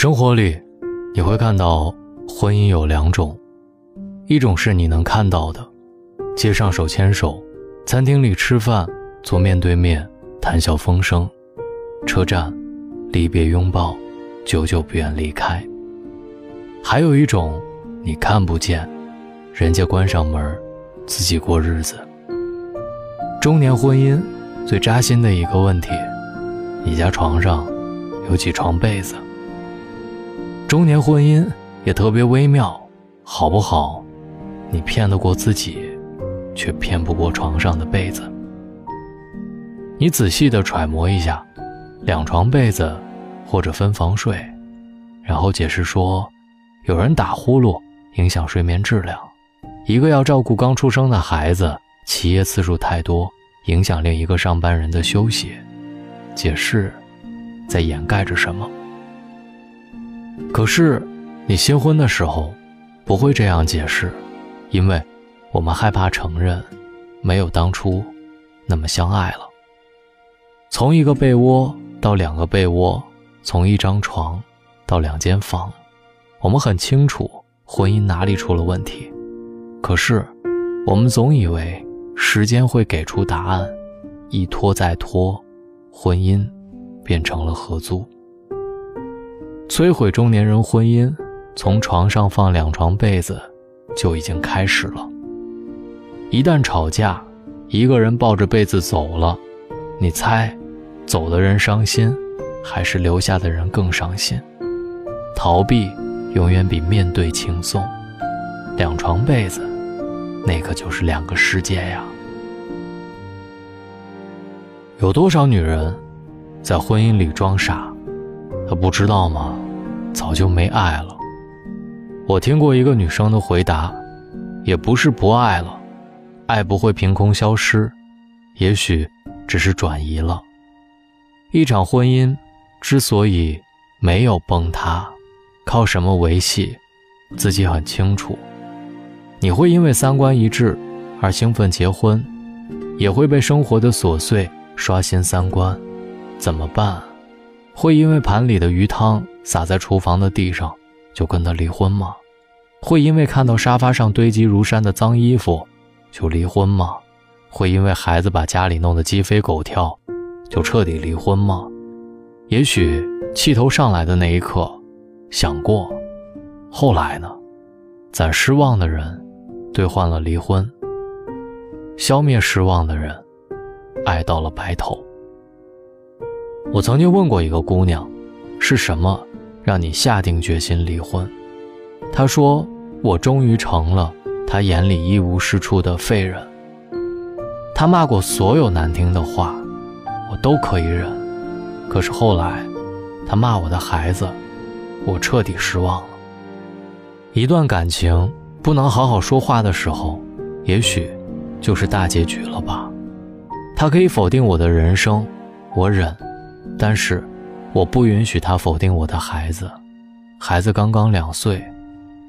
生活里，你会看到婚姻有两种，一种是你能看到的，街上手牵手，餐厅里吃饭，坐面对面，谈笑风生；车站，离别拥抱，久久不愿离开。还有一种，你看不见，人家关上门，自己过日子。中年婚姻最扎心的一个问题，你家床上有几床被子？中年婚姻也特别微妙，好不好？你骗得过自己，却骗不过床上的被子。你仔细的揣摩一下，两床被子或者分房睡，然后解释说，有人打呼噜影响睡眠质量，一个要照顾刚出生的孩子，起夜次数太多影响另一个上班人的休息。解释，在掩盖着什么？可是，你新婚的时候，不会这样解释，因为，我们害怕承认，没有当初，那么相爱了。从一个被窝到两个被窝，从一张床，到两间房，我们很清楚婚姻哪里出了问题。可是，我们总以为时间会给出答案，一拖再拖，婚姻，变成了合租。摧毁中年人婚姻，从床上放两床被子就已经开始了。一旦吵架，一个人抱着被子走了，你猜，走的人伤心，还是留下的人更伤心？逃避永远比面对轻松。两床被子，那可就是两个世界呀。有多少女人，在婚姻里装傻？她不知道吗？早就没爱了。我听过一个女生的回答，也不是不爱了，爱不会凭空消失，也许只是转移了。一场婚姻之所以没有崩塌，靠什么维系，自己很清楚。你会因为三观一致而兴奋结婚，也会被生活的琐碎刷新三观，怎么办？会因为盘里的鱼汤洒在厨房的地上，就跟他离婚吗？会因为看到沙发上堆积如山的脏衣服，就离婚吗？会因为孩子把家里弄得鸡飞狗跳，就彻底离婚吗？也许气头上来的那一刻，想过，后来呢？攒失望的人，兑换了离婚；消灭失望的人，爱到了白头。我曾经问过一个姑娘，是什么让你下定决心离婚？他说：“我终于成了他眼里一无是处的废人。他骂过所有难听的话，我都可以忍。可是后来，他骂我的孩子，我彻底失望了。一段感情不能好好说话的时候，也许就是大结局了吧？他可以否定我的人生，我忍。”但是，我不允许他否定我的孩子。孩子刚刚两岁，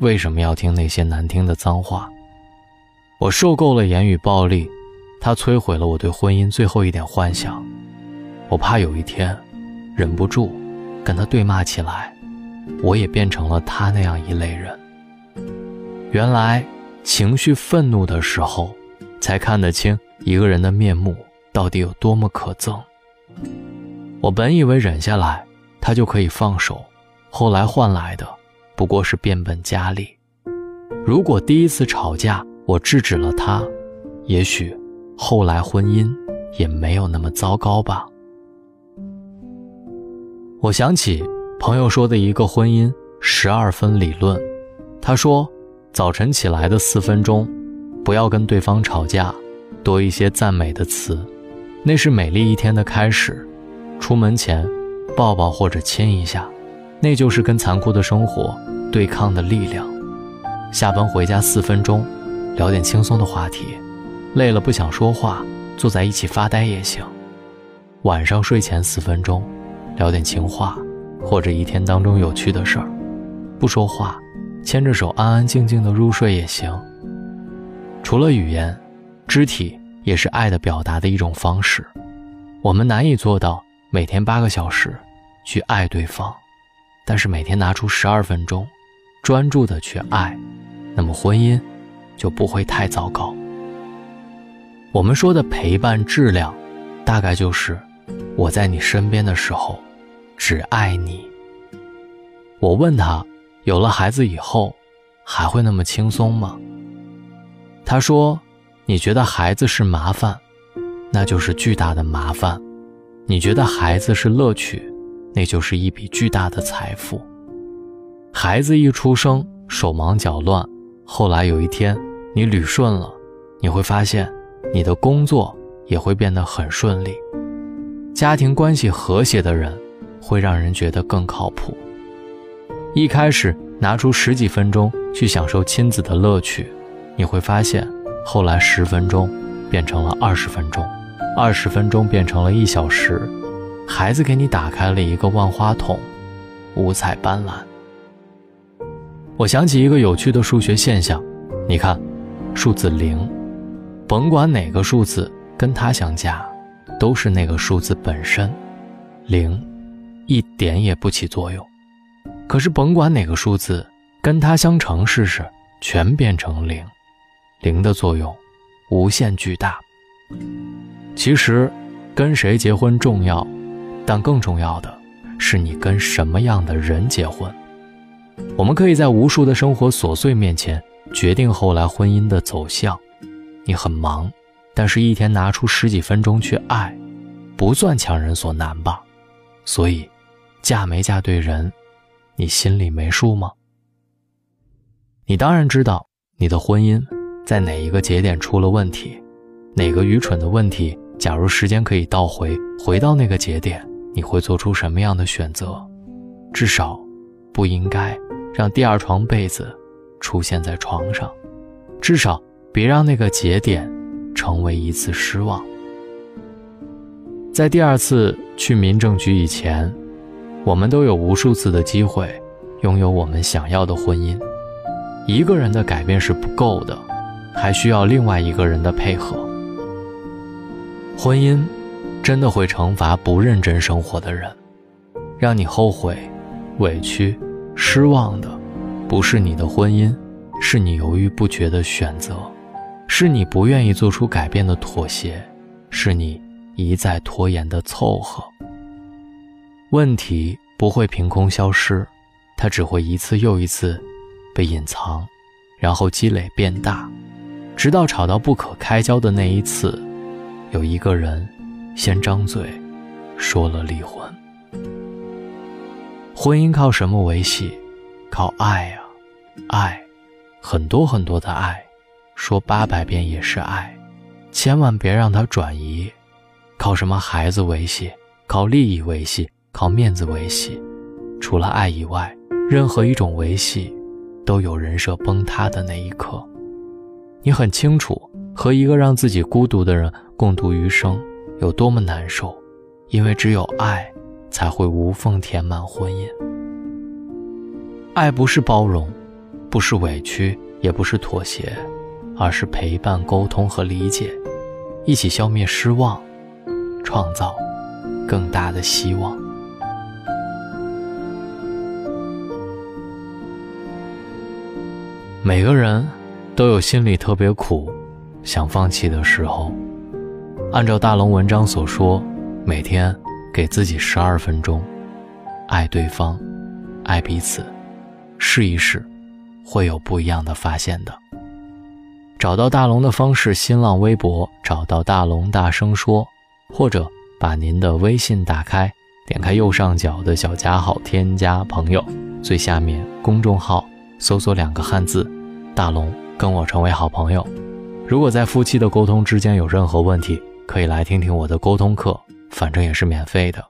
为什么要听那些难听的脏话？我受够了言语暴力，他摧毁了我对婚姻最后一点幻想。我怕有一天，忍不住跟他对骂起来，我也变成了他那样一类人。原来，情绪愤怒的时候，才看得清一个人的面目到底有多么可憎。我本以为忍下来，他就可以放手，后来换来的不过是变本加厉。如果第一次吵架我制止了他，也许后来婚姻也没有那么糟糕吧。我想起朋友说的一个婚姻十二分理论，他说，早晨起来的四分钟，不要跟对方吵架，多一些赞美的词，那是美丽一天的开始。出门前，抱抱或者亲一下，那就是跟残酷的生活对抗的力量。下班回家四分钟，聊点轻松的话题，累了不想说话，坐在一起发呆也行。晚上睡前四分钟，聊点情话，或者一天当中有趣的事儿，不说话，牵着手安安静静的入睡也行。除了语言，肢体也是爱的表达的一种方式，我们难以做到。每天八个小时，去爱对方，但是每天拿出十二分钟，专注的去爱，那么婚姻就不会太糟糕。我们说的陪伴质量，大概就是我在你身边的时候，只爱你。我问他，有了孩子以后，还会那么轻松吗？他说：“你觉得孩子是麻烦，那就是巨大的麻烦；你觉得孩子是乐趣，那就是一笔巨大的财富。孩子一出生，手忙脚乱，后来有一天你捋顺了，你会发现，你的工作也会变得很顺利。家庭关系和谐的人，会让人觉得更靠谱。一开始拿出十几分钟去享受亲子的乐趣。”你会发现，后来十分钟变成了二十分钟，二十分钟变成了一小时，孩子给你打开了一个万花筒，五彩斑斓。我想起一个有趣的数学现象，你看，数字零，甭管哪个数字跟它相加，都是那个数字本身，零，一点也不起作用。可是甭管哪个数字跟它相乘试试，全变成零。零的作用无限巨大。其实，跟谁结婚重要，但更重要的是你跟什么样的人结婚。我们可以在无数的生活琐碎面前决定后来婚姻的走向。你很忙，但是一天拿出十几分钟去爱，不算强人所难吧？所以，嫁没嫁对人，你心里没数吗？你当然知道，你的婚姻。在哪一个节点出了问题？哪个愚蠢的问题？假如时间可以倒回，回到那个节点，你会做出什么样的选择？至少，不应该让第二床被子出现在床上。至少，别让那个节点成为一次失望。在第二次去民政局以前，我们都有无数次的机会拥有我们想要的婚姻。一个人的改变是不够的。还需要另外一个人的配合。婚姻真的会惩罚不认真生活的人，让你后悔、委屈、失望的，不是你的婚姻，是你犹豫不决的选择，是你不愿意做出改变的妥协，是你一再拖延的凑合。问题不会凭空消失，它只会一次又一次被隐藏，然后积累变大。直到吵到不可开交的那一次，有一个人先张嘴说了离婚。婚姻靠什么维系？靠爱啊，爱，很多很多的爱，说八百遍也是爱，千万别让它转移。靠什么孩子维系？靠利益维系？靠面子维系？除了爱以外，任何一种维系，都有人设崩塌的那一刻。你很清楚，和一个让自己孤独的人共度余生有多么难受，因为只有爱，才会无缝填满婚姻。爱不是包容，不是委屈，也不是妥协，而是陪伴、沟通和理解，一起消灭失望，创造更大的希望。每个人。都有心里特别苦，想放弃的时候。按照大龙文章所说，每天给自己十二分钟，爱对方，爱彼此，试一试，会有不一样的发现的。找到大龙的方式：新浪微博找到大龙，大声说，或者把您的微信打开，点开右上角的小加号，添加朋友，最下面公众号搜索两个汉字“大龙”。跟我成为好朋友。如果在夫妻的沟通之间有任何问题，可以来听听我的沟通课，反正也是免费的。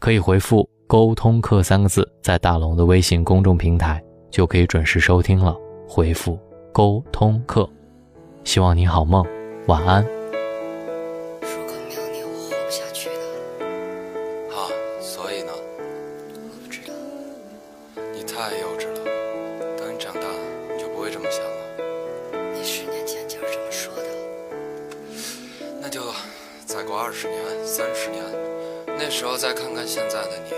可以回复“沟通课”三个字，在大龙的微信公众平台就可以准时收听了。回复“沟通课”，希望你好梦，晚安。二十年、三十年，那时候再看看现在的你，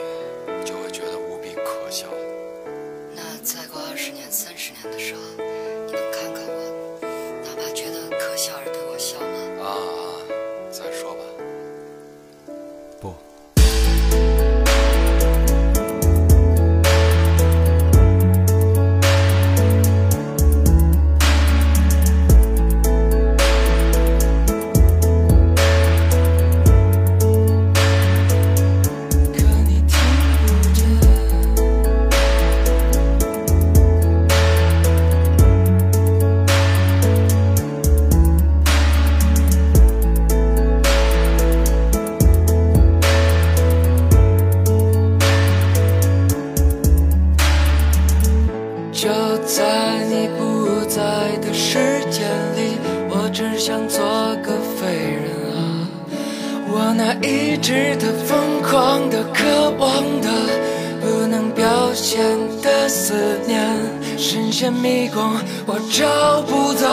迷宫，我找不到，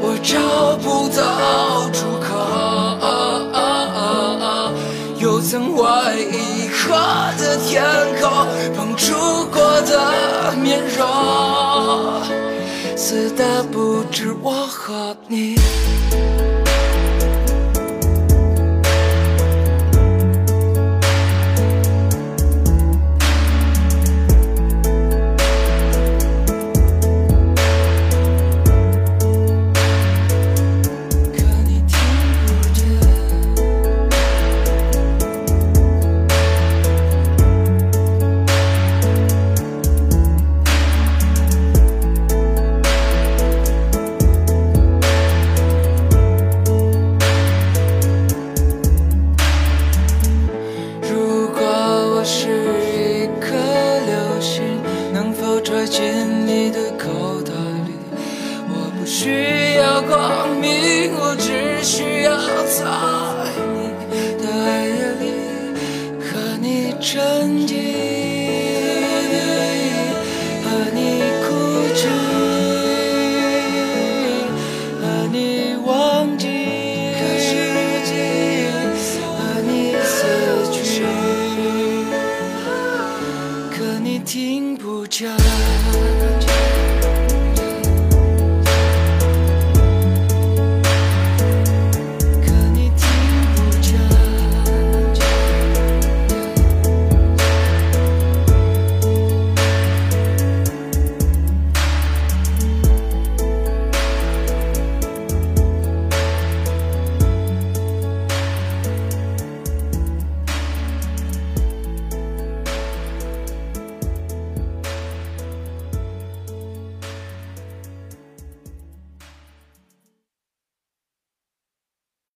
我找不到出口。有曾为一刻的天空，碰触过的面容，死的不止我和你。